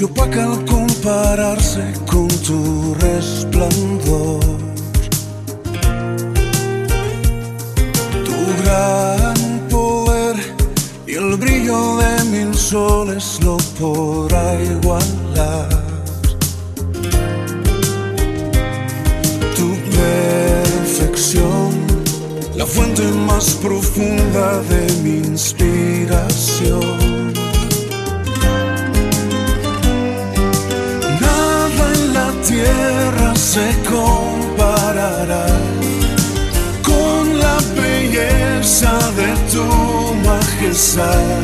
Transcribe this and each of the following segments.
Se opaca al compararse con tu resplandor. Tu gran poder y el brillo de mil soles lo podrá igualar. Tu perfección, la fuente más profunda de mi inspiración. Se comparará con la belleza de tu majestad.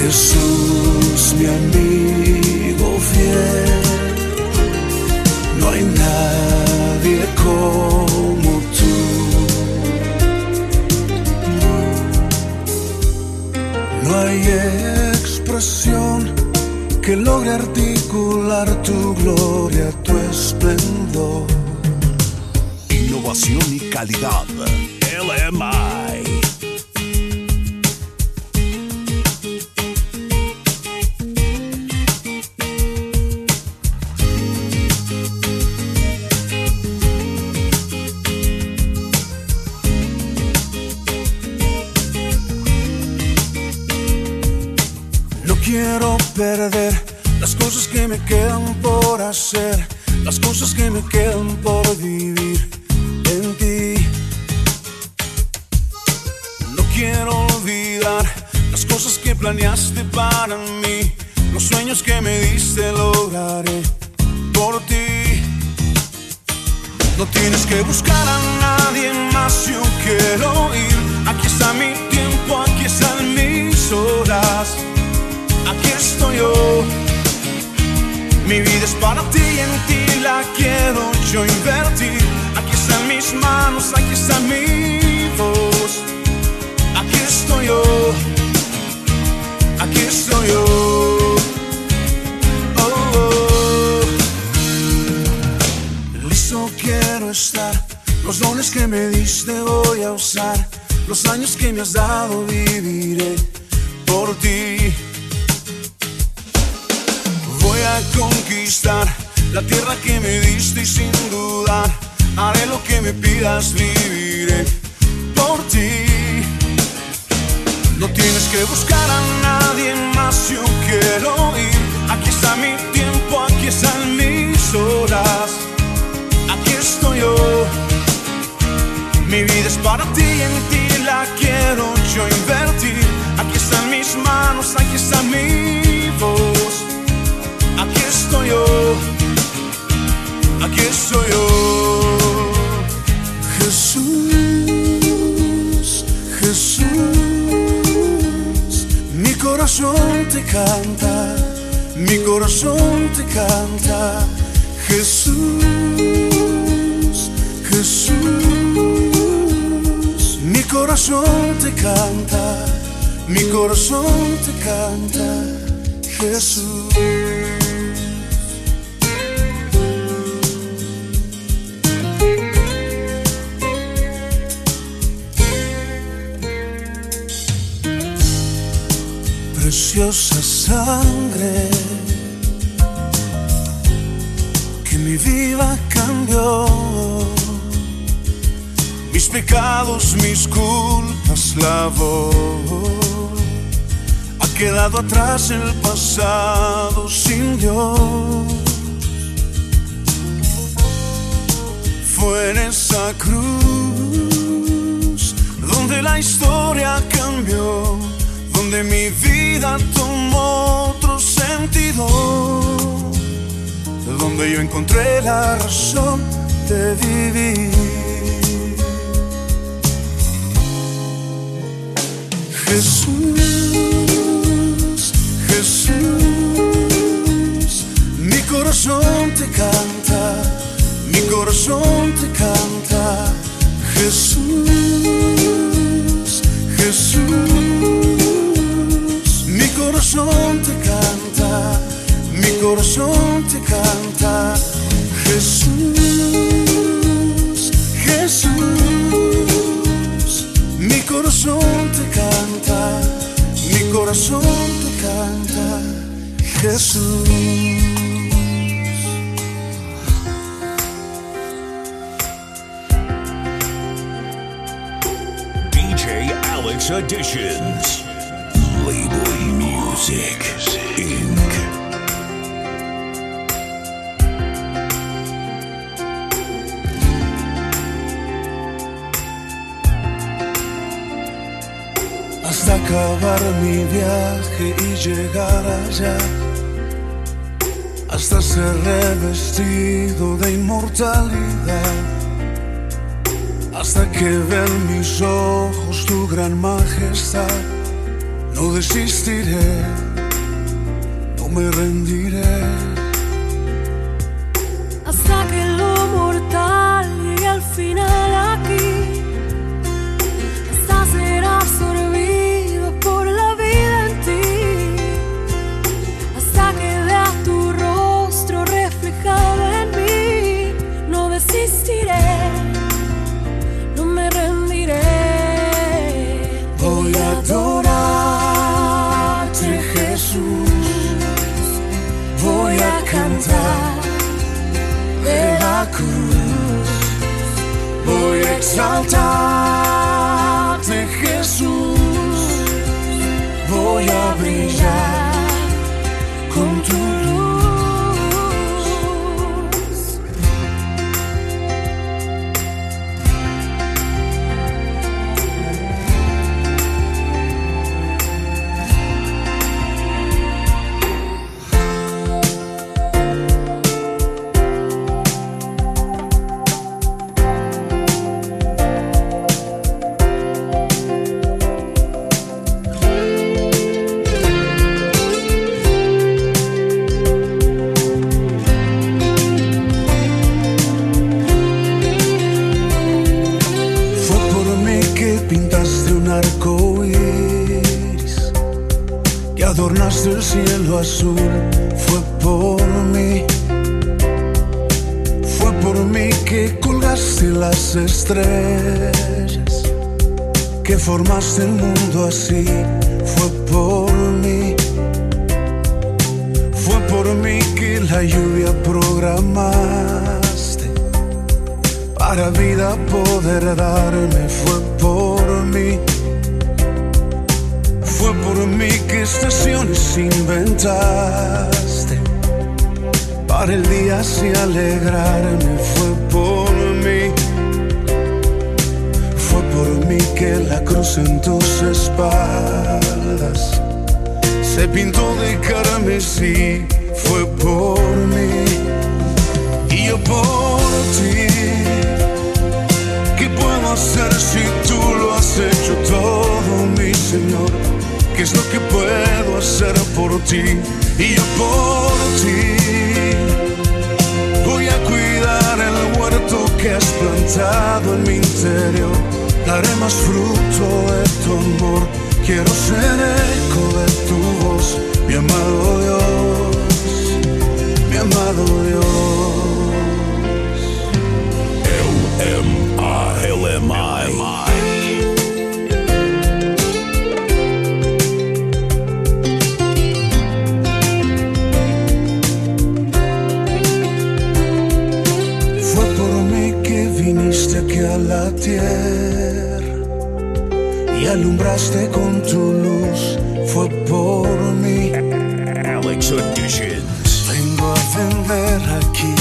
Jesús, mi amigo fiel, no hay nadie como tú. No hay expresión que logre articular tu gloria, tu esplendor. Innovación y calidad. LMI. Aquí estoy yo. Mi vida es para ti y en ti la quiero yo invertir. Aquí están mis manos, aquí está mi voz. Aquí estoy yo. Aquí estoy yo. Oh, oh. Listo quiero estar. Los dones que me diste voy a usar. Los años que me has dado viviré por ti conquistar la tierra que me diste y sin dudar haré lo que me pidas, viviré por ti. No tienes que buscar a nadie más, yo quiero ir. Aquí está mi tiempo, aquí están mis horas. Aquí estoy yo. Mi vida es para ti y en ti la quiero yo invertir. Aquí están mis manos, aquí está mi voz. Aquí estoy yo, aquí estoy yo. Jesús, Jesús, mi corazón te canta, mi corazón te canta. Jesús, Jesús, mi corazón te canta, mi corazón te canta. Jesús. Preciosa sangre que mi vida cambió. Mis pecados, mis culpas lavó. Ha quedado atrás el pasado sin Dios. Fue en esa cruz donde la historia cambió donde mi vida tomó otro sentido, donde yo encontré la razón de vivir. Jesús, Jesús, mi corazón te canta, mi corazón te canta, Jesús, corazón te canta, Jesús, Jesús, mi corazón te canta, mi corazón te canta, Jesús. DJ Alex Editions. Label Music Inc. acabar mi viaje y llegar allá, hasta ser revestido de inmortalidad, hasta que vean mis ojos tu gran majestad, no desistiré, no me rendiré. hasta que lo mortal llegue al final formaste el mundo así. Fue por mí, fue por mí que la lluvia programaste para vida poder darme fue por mí. Fue por mí que estaciones inventaste. Para el día así alegrarme fue por Fue por mí que la cruz en tus espaldas se pintó de carmesí. Fue por mí y yo por ti. ¿Qué puedo hacer si tú lo has hecho todo, mi Señor? ¿Qué es lo que puedo hacer por ti? Y yo por ti voy a cuidar el huerto que has plantado en mi interior. Daré más fruto de tu amor. Quiero ser eco de tu voz, mi amado Dios, mi amado Dios. LMI. Fue por mí que viniste aquí a la tierra y alumbraste con tu luz, fue por mí. Alex Auditions. Vengo a vender aquí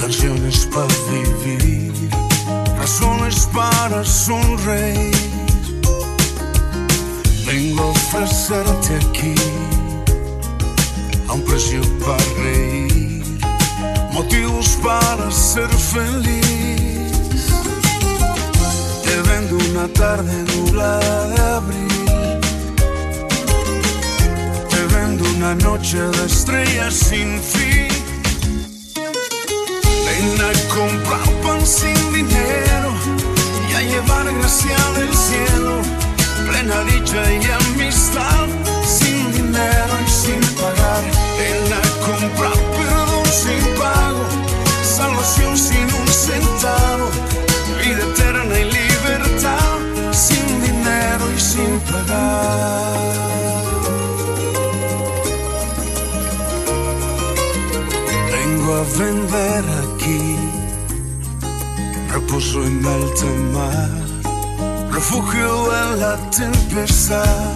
canciones para vivir, razones para sonreír. Vengo a ofrecerte aquí a un precio para reír, motivos para ser feliz. Una tarde nublada de abril, te vendo una noche de estrellas sin fin. Ven a comprar pan sin dinero y a llevar gracia del cielo, plena dicha y amistad, sin dinero y sin pagar. Ven a comprar perdón sin pago, salvación sin un centavo, vida eterna y sin pagar. Vengo a vender aquí reposo en alta mar, refugio en la tempestad.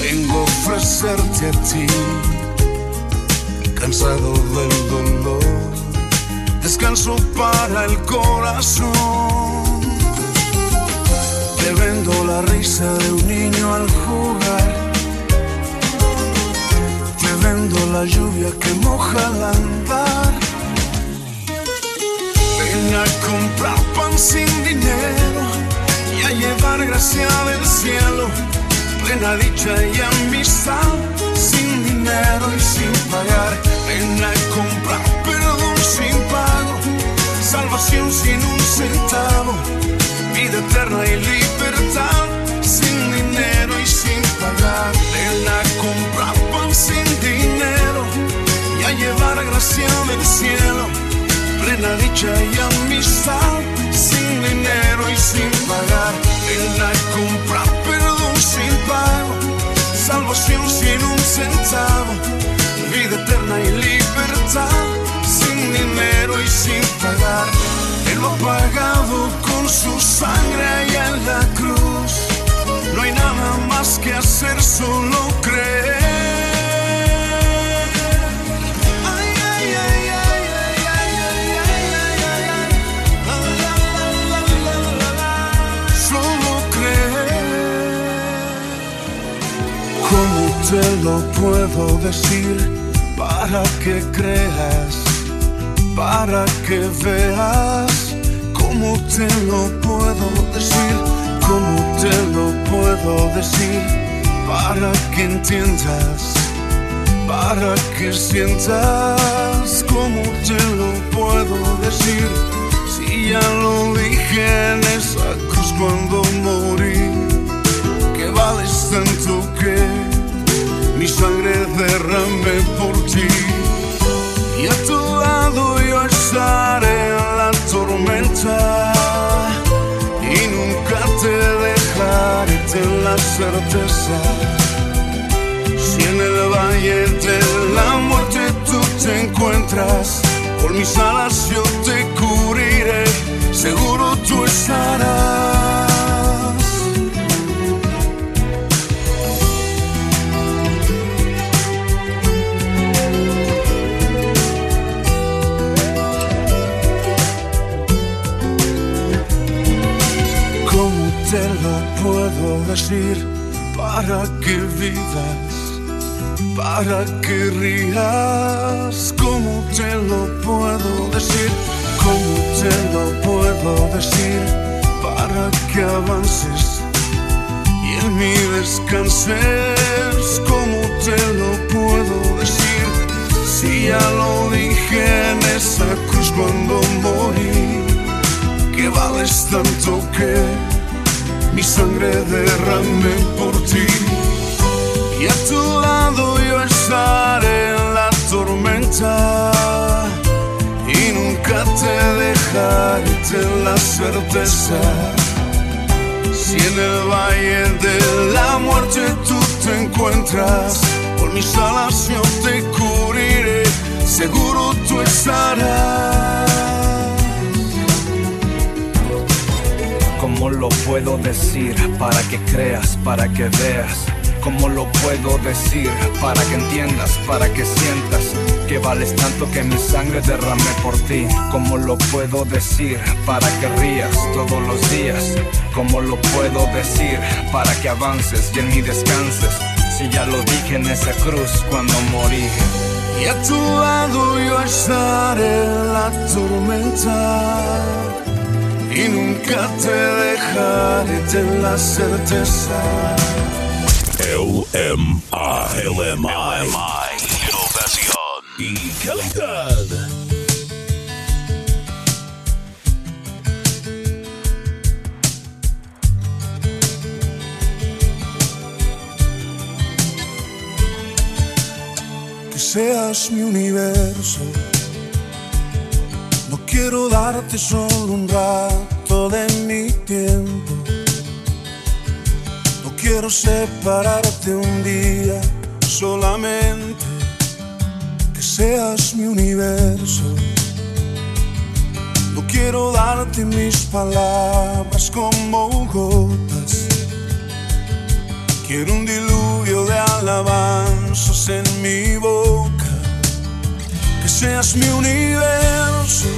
Vengo a ofrecerte a ti, cansado del dolor, descanso para el corazón. Te vendo la risa de un niño al jugar. Te vendo la lluvia que moja al andar. Ven a comprar pan sin dinero y a llevar gracia del cielo, plena dicha y amistad, sin dinero y sin pagar. Ven a comprar perdón sin pago, salvación sin un plena dicha y amistad, sin dinero y sin pagar. Ven a comprar perdón sin pago, salvación sin un centavo, vida eterna y libertad, sin dinero y sin pagar. Él lo ha pagado con su sangre allá en la cruz. No hay nada más que hacer, solo creer. Lo puedo decir para que creas, para que veas? ¿Cómo te lo puedo decir? ¿Cómo te lo puedo decir para que entiendas? para que sientas como te lo puedo decir. Si ya lo dije en esa cruz cuando morí, que vales tanto derramé por ti. Y a tu lado yo estaré en la tormenta y nunca te dejaré ten la certeza. Si en el valle de la muerte tú te encuentras, por mis alas yo te cubriré, seguro tú estarás. Te lo puedo decir para que vivas? para que rías. ¿Cómo te lo puedo decir? ¿Cómo te lo puedo decir? Para que avances y en mí descanses. ¿Cómo te lo puedo decir? Si ya lo dije en esa cruz cuando morí, que vales tanto que mi sangre derramé por ti. Y a tu lado yo estaré en la tormenta y nunca te dejaré ten la certeza. Si en el valle de la muerte tú te encuentras, por mis alas yo te cubriré, seguro tú estarás. ¿Cómo lo puedo decir para que creas, para que veas? ¿Cómo lo puedo decir? Para que entiendas, para que sientas que vales tanto que mi sangre derramé por ti. ¿Cómo lo puedo decir? Para que rías todos los días. ¿Cómo lo puedo decir? Para que avances y en mí descanses. Si ya lo dije en esa cruz cuando morí. Y a tu lado yo estaré la tormenta y nunca te dejaré de la certeza. LMI. LMI. Innovación y calidad. que seas mi universo. Quiero darte solo un rato de mi tiempo. No quiero separarte un día solamente. Que seas mi universo. No quiero darte mis palabras como gotas. Quiero un diluvio de alabanzas en mi boca. Que seas mi universo.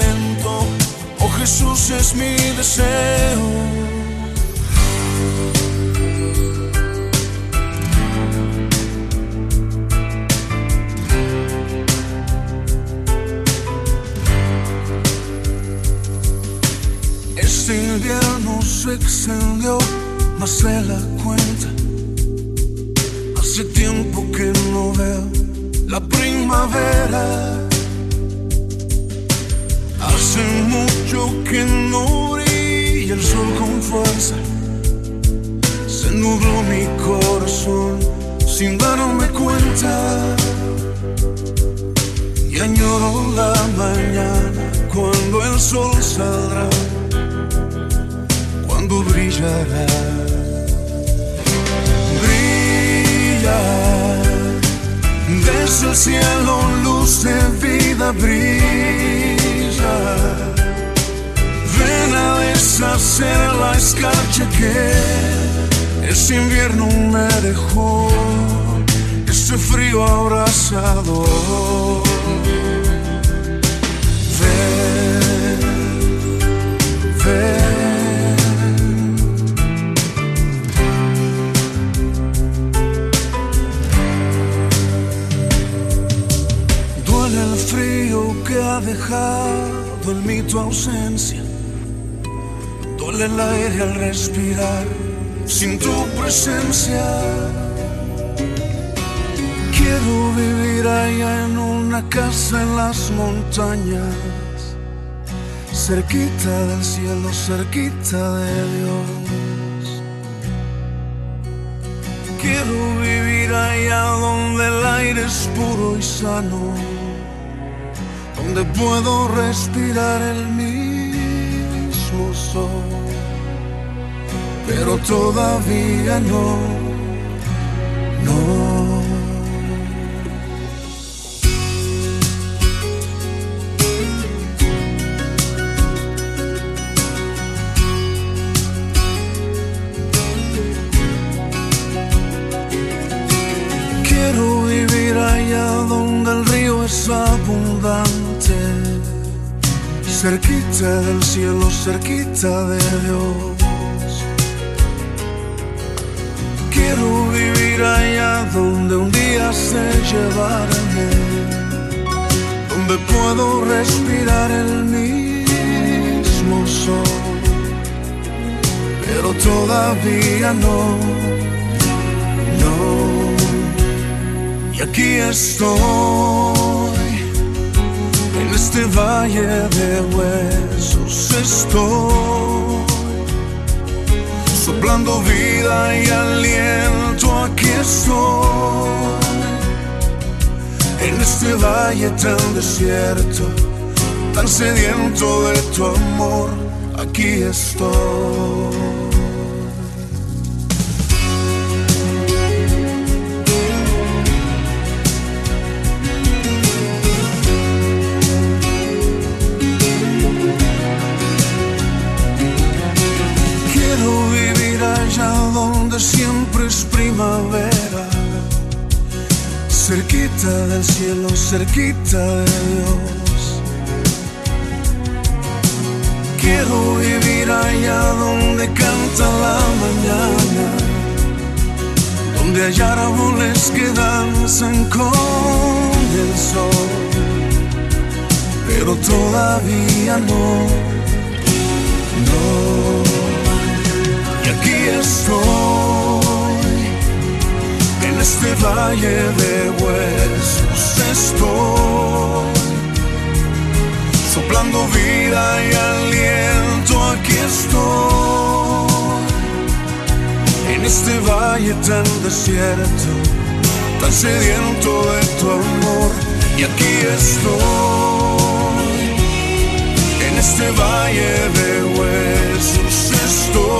Jesús es mi deseo. Este invierno se extendió más de la cuenta. Hace tiempo que no veo la primavera. Sin darme cuenta. Y añoro la mañana cuando el sol saldrá cuando brillará. Brilla desde el cielo, luz de vida brilla. Ven a deshacer la escarcha que ese invierno me dejó, frío abrasador. Ven, ven. Duele el frío que ha dejado en mí tu ausencia. Duele el aire al respirar sin tu presencia. Quiero vivir allá en una casa en las montañas, cerquita del cielo, cerquita de Dios. Quiero vivir allá donde el aire es puro y sano, donde puedo respirar el mismo sol. Pero todavía no. Cerquita del cielo, cerquita de Dios. Quiero vivir allá donde un día se llevarme, donde puedo respirar el mismo sol, pero todavía no, no. Y aquí estoy, este valle de huesos estoy, soplando vida y aliento, aquí estoy. En este valle tan desierto, tan sediento de tu amor, aquí estoy. Es primavera, cerquita del cielo, cerquita de Dios. Quiero vivir allá donde canta la mañana, donde hay árboles que danzan con el sol, pero todavía no, no. Aquí estoy, este valle de huesos estoy, soplando vida y aliento, aquí estoy, en este valle tan desierto, tan sediento de tu amor, y aquí estoy, en este valle de huesos estoy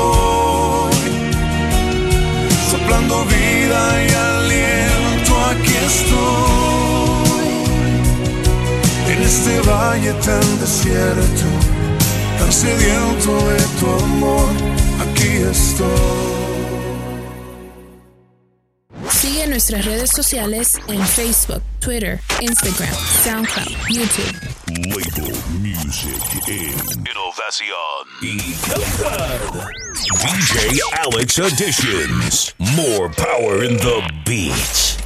valle tan desierto, tan sediento de tu amor, aquí estoy. Sigue nuestras redes sociales en Facebook, Twitter, Instagram, SoundCloud, YouTube. Label Music in Innovación y DJ Alex Editions. More power in the beats.